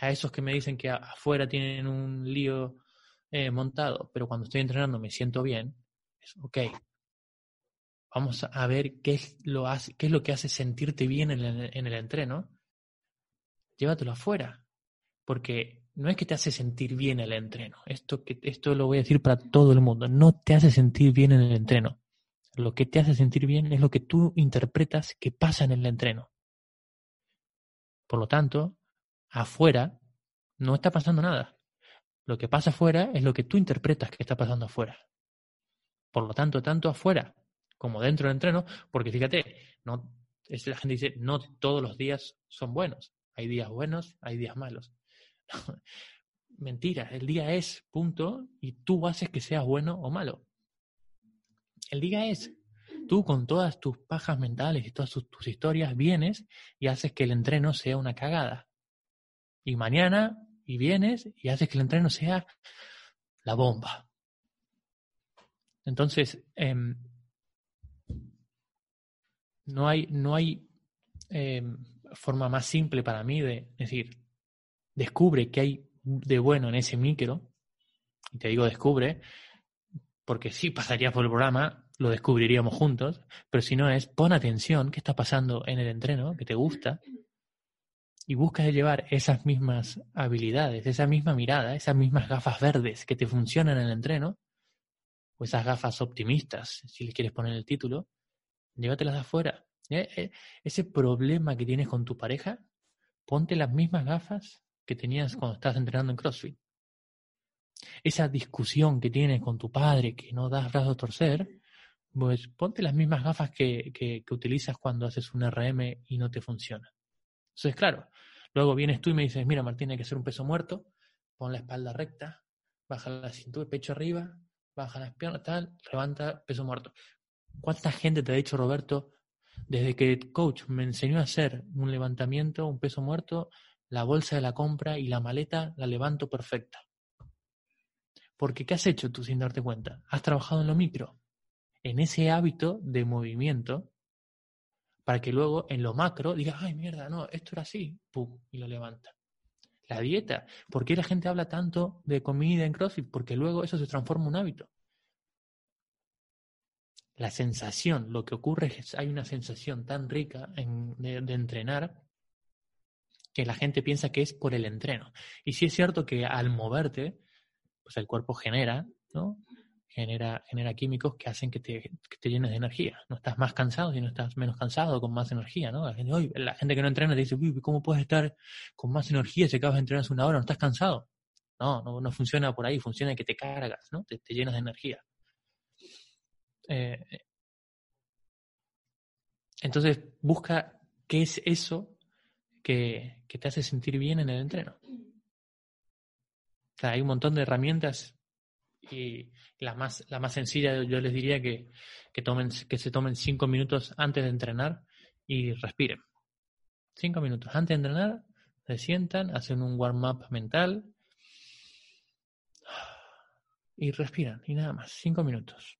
a esos que me dicen que afuera tienen un lío eh, montado, pero cuando estoy entrenando me siento bien, ok, vamos a ver qué es lo, qué es lo que hace sentirte bien en el, en el entreno, llévatelo afuera, porque no es que te hace sentir bien el entreno, esto, que, esto lo voy a decir para todo el mundo, no te hace sentir bien en el entreno. Lo que te hace sentir bien es lo que tú interpretas que pasa en el entreno. Por lo tanto, afuera no está pasando nada. Lo que pasa afuera es lo que tú interpretas que está pasando afuera. Por lo tanto, tanto afuera como dentro del entreno, porque fíjate, no, la gente dice, no todos los días son buenos. Hay días buenos, hay días malos. [LAUGHS] Mentira, el día es, punto, y tú haces que sea bueno o malo. El día es. Tú con todas tus pajas mentales y todas tus, tus historias vienes y haces que el entreno sea una cagada. Y mañana y vienes y haces que el entreno sea la bomba. Entonces, em, no hay, no hay em, forma más simple para mí de decir, descubre qué hay de bueno en ese micro, y te digo descubre, porque si pasarías por el programa, lo descubriríamos juntos, pero si no es, pon atención, qué está pasando en el entreno, que te gusta, y busca llevar esas mismas habilidades, esa misma mirada, esas mismas gafas verdes que te funcionan en el entreno, o esas gafas optimistas, si le quieres poner el título, llévatelas afuera. Eh, eh, ese problema que tienes con tu pareja, ponte las mismas gafas que tenías cuando estás entrenando en CrossFit. Esa discusión que tienes con tu padre que no das brazo a torcer, pues ponte las mismas gafas que, que, que utilizas cuando haces un RM y no te funciona. Entonces, claro, luego vienes tú y me dices, mira Martín, hay que hacer un peso muerto, pon la espalda recta, baja la cintura, pecho arriba, baja las piernas, tal, levanta peso muerto. ¿Cuánta gente te ha dicho, Roberto, desde que coach me enseñó a hacer un levantamiento, un peso muerto, la bolsa de la compra y la maleta la levanto perfecta? Porque ¿qué has hecho tú sin darte cuenta? Has trabajado en lo micro, en ese hábito de movimiento para que luego en lo macro diga, ay mierda, no, esto era así, pum, y lo levanta. La dieta. ¿Por qué la gente habla tanto de comida en CrossFit? Porque luego eso se transforma en un hábito. La sensación, lo que ocurre es que hay una sensación tan rica de, de entrenar que la gente piensa que es por el entreno. Y sí es cierto que al moverte, pues el cuerpo genera, ¿no? Genera, genera químicos que hacen que te, llenes de energía. No estás más cansado, sino estás menos cansado, con más energía, ¿no? La gente, la gente que no entrena te dice, uy, ¿cómo puedes estar con más energía si acabas de entrenar hace una hora? ¿No estás cansado? No, no, no funciona por ahí, funciona que te cargas, ¿no? Te, llenas de energía. Eh, entonces, busca qué es eso que, que, te hace sentir bien en el entreno. O sea, hay un montón de herramientas y la más, la más sencilla yo les diría que, que, tomen, que se tomen cinco minutos antes de entrenar y respiren. Cinco minutos antes de entrenar, se sientan, hacen un warm-up mental y respiran y nada más, cinco minutos.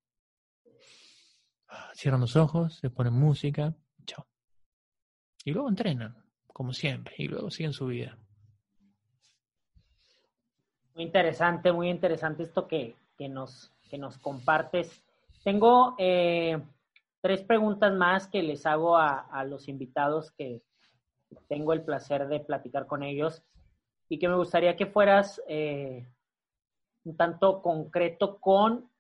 Cierran los ojos, se ponen música, chao. Y luego entrenan, como siempre, y luego siguen su vida. Muy interesante, muy interesante esto que, nos, que nos compartes. Tengo eh, tres preguntas más que les hago a, los invitados que tengo el placer de platicar con ellos y que me gustaría que fueras eh, un tanto concreto con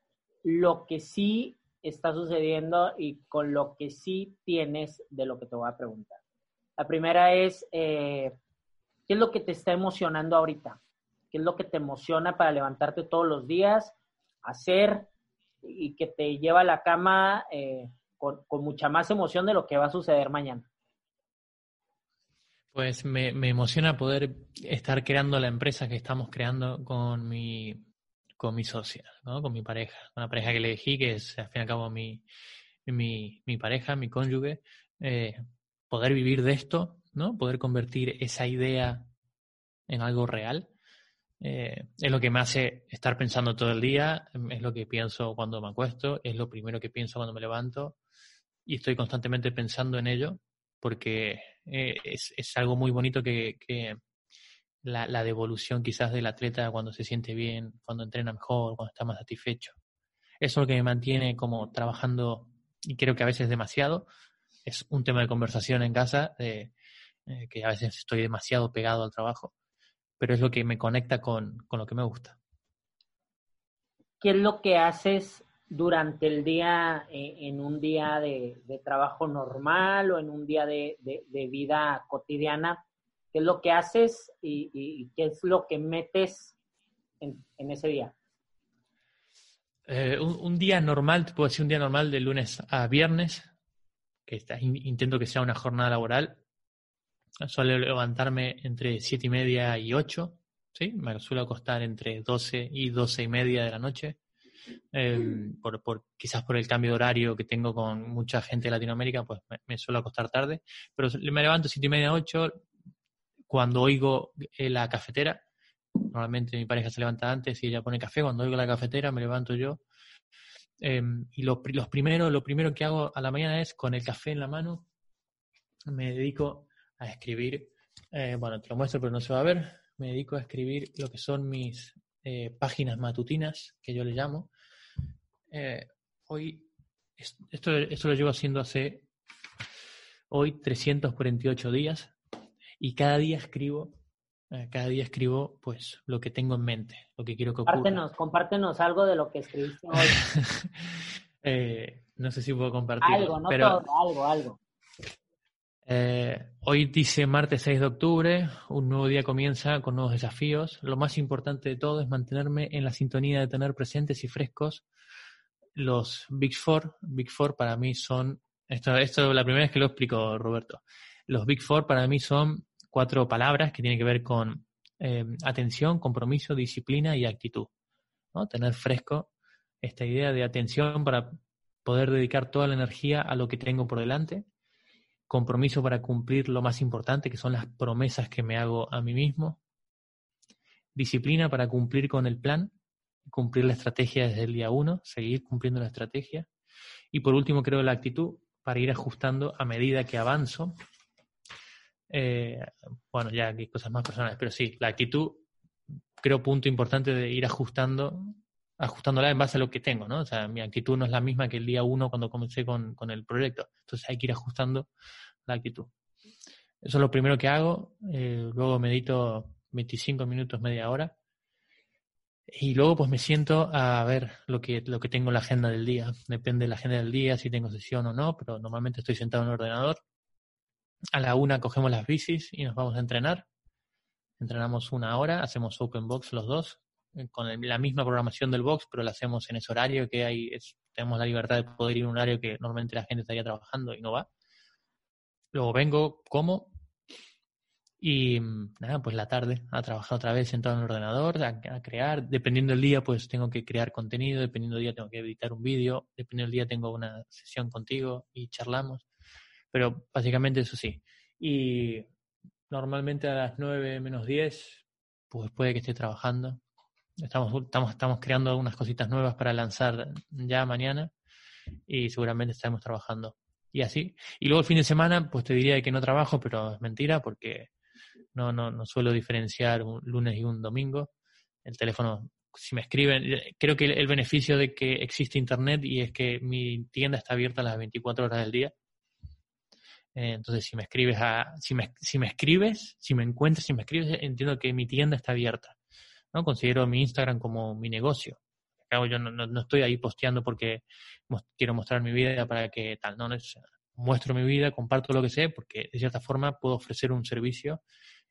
lo que sí está sucediendo y con lo que sí tienes de lo que te voy a preguntar. La primera es, eh, ¿qué es lo que te está emocionando ahorita? Qué es lo que te emociona para levantarte todos los días, hacer y que te lleva a la cama eh, con, mucha más emoción de lo que va a suceder mañana. Pues me, emociona poder estar creando la empresa que estamos creando con mi, con mi socia, ¿no? con mi pareja, una pareja que elegí, que es al fin y al cabo mi, mi, mi pareja, mi cónyuge, eh, poder vivir de esto, ¿no? poder convertir esa idea en algo real eh, es lo que me hace estar pensando todo el día, es lo que pienso cuando me acuesto, es lo primero que pienso cuando me levanto y estoy constantemente pensando en ello porque eh, es, es, algo muy bonito que, que la, la, devolución quizás del atleta cuando se siente bien, cuando entrena mejor, cuando está más satisfecho. Eso es lo que me mantiene como trabajando y creo que a veces demasiado. Es un tema de conversación en casa, eh, que a veces estoy demasiado pegado al trabajo pero es lo que me conecta con, lo que me gusta. ¿Qué es lo que haces durante el día, eh, en un día de, trabajo normal o en un día de, vida cotidiana? ¿Qué es lo que haces y, qué es lo que metes en, ese día? Eh, un, día normal, te puedo decir un día normal de lunes a viernes, que está, intento que sea una jornada laboral, Suelo levantarme entre siete y media y ocho, ¿sí? Me suelo acostar entre 12 y doce y media de la noche. Em, por, por, quizás por el cambio de horario que tengo con mucha gente de Latinoamérica, pues me, suelo acostar tarde. Pero me levanto siete y media, ocho, cuando oigo eh, la cafetera. Normalmente mi pareja se levanta antes y ella pone café. Cuando oigo la cafetera me levanto yo. Em, y lo, los primero, lo primero que hago a la mañana es con el café en la mano, me dedico a escribir, eh, bueno, te lo muestro pero no se va a ver, me dedico a escribir lo que son mis eh, páginas matutinas, que yo le llamo. Eh, hoy, esto, esto lo llevo haciendo hace hoy 348 días y cada día escribo, cada día escribo pues lo que tengo en mente, lo que quiero que ocurra. Compártenos, compártenos algo de lo que escribiste hoy. [LAUGHS] no sé si puedo compartir. Algo, no todo, algo, algo. Eh, hoy dice martes 6 de octubre, un nuevo día comienza con nuevos desafíos. Lo más importante de todo es mantenerme en la sintonía de tener presentes y frescos los Big Four. Big Four para mí son, esto, esto es la primera vez que lo explico, Roberto. Los Big Four para mí son cuatro palabras que tienen que ver con eh, atención, compromiso, disciplina y actitud. ¿no? Tener fresco esta idea de atención para poder dedicar toda la energía a lo que tengo por delante compromiso para cumplir lo más importante, que son las promesas que me hago a mí mismo, disciplina para cumplir con el plan, cumplir la estrategia desde el día uno, seguir cumpliendo la estrategia, y por último creo la actitud para ir ajustando a medida que avanzo. Eh, bueno, ya hay cosas más personales, pero sí, la actitud, creo punto importante de ir ajustando, ajustándola en base a lo que tengo, ¿no? O sea, mi actitud no es la misma que el día uno cuando comencé con, con el proyecto. Entonces hay que ir ajustando la actitud. Eso es lo primero que hago. Eh, luego medito 25 minutos, media hora. Y luego pues me siento a ver lo que, lo que tengo en la agenda del día. Depende de la agenda del día, si tengo sesión o no, pero normalmente estoy sentado en el ordenador. A la una cogemos las bicis y nos vamos a entrenar. Entrenamos una hora, hacemos open box los dos, con la misma programación del box, pero lo hacemos en ese horario que hay, tenemos la libertad de poder ir a un horario que normalmente la gente estaría trabajando y no va. Luego vengo, como, y nada, pues la tarde a trabajar otra vez sentado en el ordenador, a, crear. Dependiendo del día, pues tengo que crear contenido, dependiendo del día tengo que editar un vídeo, dependiendo del día tengo una sesión contigo y charlamos. Pero básicamente eso sí. Y normalmente a las 9 menos 10, pues puede que esté trabajando. Estamos, estamos, estamos creando unas cositas nuevas para lanzar ya mañana y seguramente estaremos trabajando. Y así. Y luego el fin de semana, pues te diría que no trabajo, pero es mentira porque no, no, no suelo diferenciar un lunes y un domingo. El teléfono, si me escriben, creo que el, beneficio de que existe Internet y es que mi tienda está abierta a las 24 horas del día. Eh, entonces, si me escribes, a, si, me, si me escribes, si me encuentras, si me escribes, entiendo que mi tienda está abierta. Considero mi Instagram como mi negocio. Yo no, no, estoy ahí posteando porque quiero mostrar mi vida para que tal, no, no muestro mi vida, comparto lo que sé, porque de cierta forma puedo ofrecer un servicio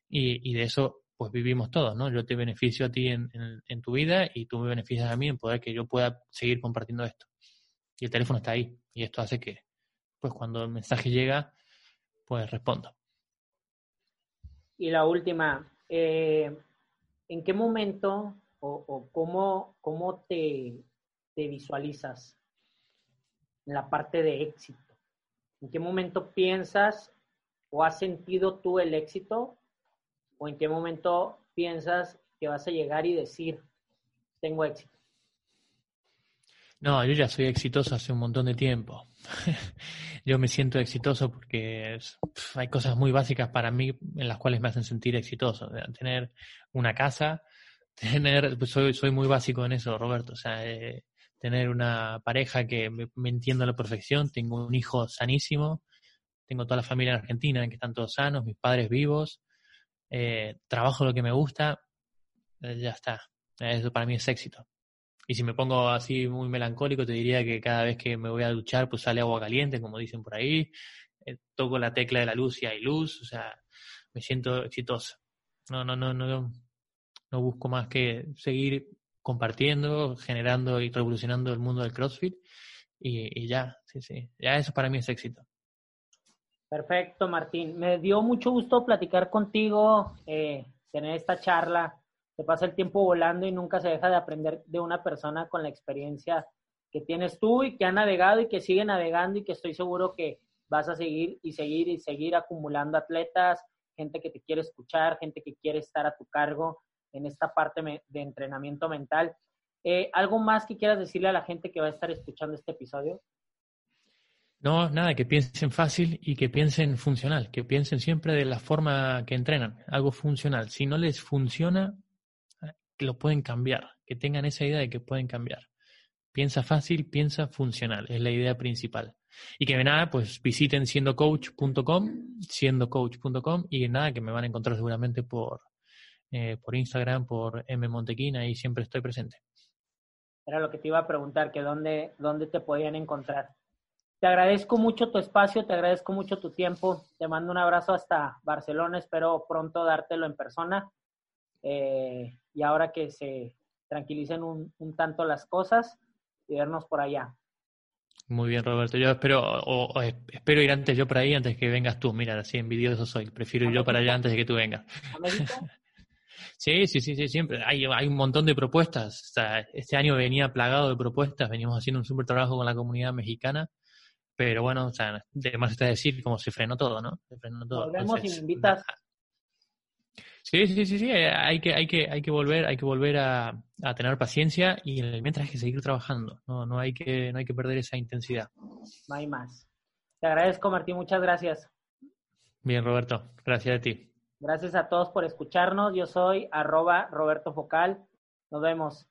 y, de eso pues vivimos todos, ¿no? Yo te beneficio a ti en, en, tu vida y tú me beneficias a mí en poder que yo pueda seguir compartiendo esto. Y el teléfono está ahí y esto hace que, pues cuando el mensaje llega, pues respondo. Y la última, eh, ¿en qué momento o, cómo, cómo te, te visualizas en la parte de éxito? ¿En qué momento piensas o has sentido tú el éxito? ¿O en qué momento piensas que vas a llegar y decir, tengo éxito? No, yo ya soy exitoso hace un montón de tiempo. [LAUGHS] yo me siento exitoso porque hay cosas muy básicas para mí en las cuales me hacen sentir exitoso. Tener una casa, [LAUGHS] tener, pues soy, soy muy básico en eso, Roberto. O sea, eh, tener una pareja que me, entienda a la perfección, tengo un hijo sanísimo, tengo toda la familia en Argentina que están todos sanos, mis padres vivos, eh, trabajo lo que me gusta, eh, ya está. Eso para mí es éxito. Y si me pongo así muy melancólico, te diría que cada vez que me voy a duchar, pues sale agua caliente, como dicen por ahí. Eh, toco la tecla de la luz y hay luz. O sea, me siento exitoso. No, no, no, no, no busco más que seguir compartiendo, generando y revolucionando el mundo del CrossFit. Y, ya, sí, sí, ya eso para mí es éxito. Perfecto, Martín. Me dio mucho gusto platicar contigo, eh, tener esta charla. Se pasa el tiempo volando y nunca se deja de aprender de una persona con la experiencia que tienes tú y que ha navegado y que sigue navegando y que estoy seguro que vas a seguir y seguir y seguir acumulando atletas, gente que te quiere escuchar, gente que quiere estar a tu cargo en esta parte de entrenamiento mental. Eh, ¿Algo más que quieras decirle a la gente que va a estar escuchando este episodio? No, nada, que piensen fácil y que piensen funcional, que piensen siempre de la forma que entrenan, algo funcional. Si no les funciona, que lo pueden cambiar, que tengan esa idea de que pueden cambiar. Piensa fácil, piensa funcional, es la idea principal. Y que nada, pues visiten siendocoach.com, siendocoach.com y nada, que me van a encontrar seguramente por, eh, por Instagram, por M Montequina y siempre estoy presente. Era lo que te iba a preguntar, que dónde, dónde te podían encontrar. Te agradezco mucho tu espacio, te agradezco mucho tu tiempo. Te mando un abrazo hasta Barcelona. Espero pronto dártelo en persona. Eh, y ahora que se tranquilicen un, un, tanto las cosas y vernos por allá. Muy bien, Roberto. Yo espero, o, espero ir antes yo por ahí antes que vengas tú. Mira, así envidioso soy. Prefiero ir yo para allá antes de que tú vengas. [LAUGHS] Sí, sí, sí, sí, siempre. Hay, hay un montón de propuestas. este año venía plagado de propuestas, venimos haciendo un súper trabajo con la comunidad mexicana, pero bueno, o sea, además está decir cómo se frenó todo, ¿no? Se frenó todo. Volvemos y me invitas. Sí, sí, sí, sí, hay que, hay que, hay que volver, hay que volver a, a, tener paciencia y mientras hay que seguir trabajando, no, no hay que, no hay que perder esa intensidad. No hay más. Te agradezco, Martín, muchas gracias. Bien, Roberto, gracias a ti. Gracias a todos por escucharnos. Yo soy arroba Roberto Focal. Nos vemos.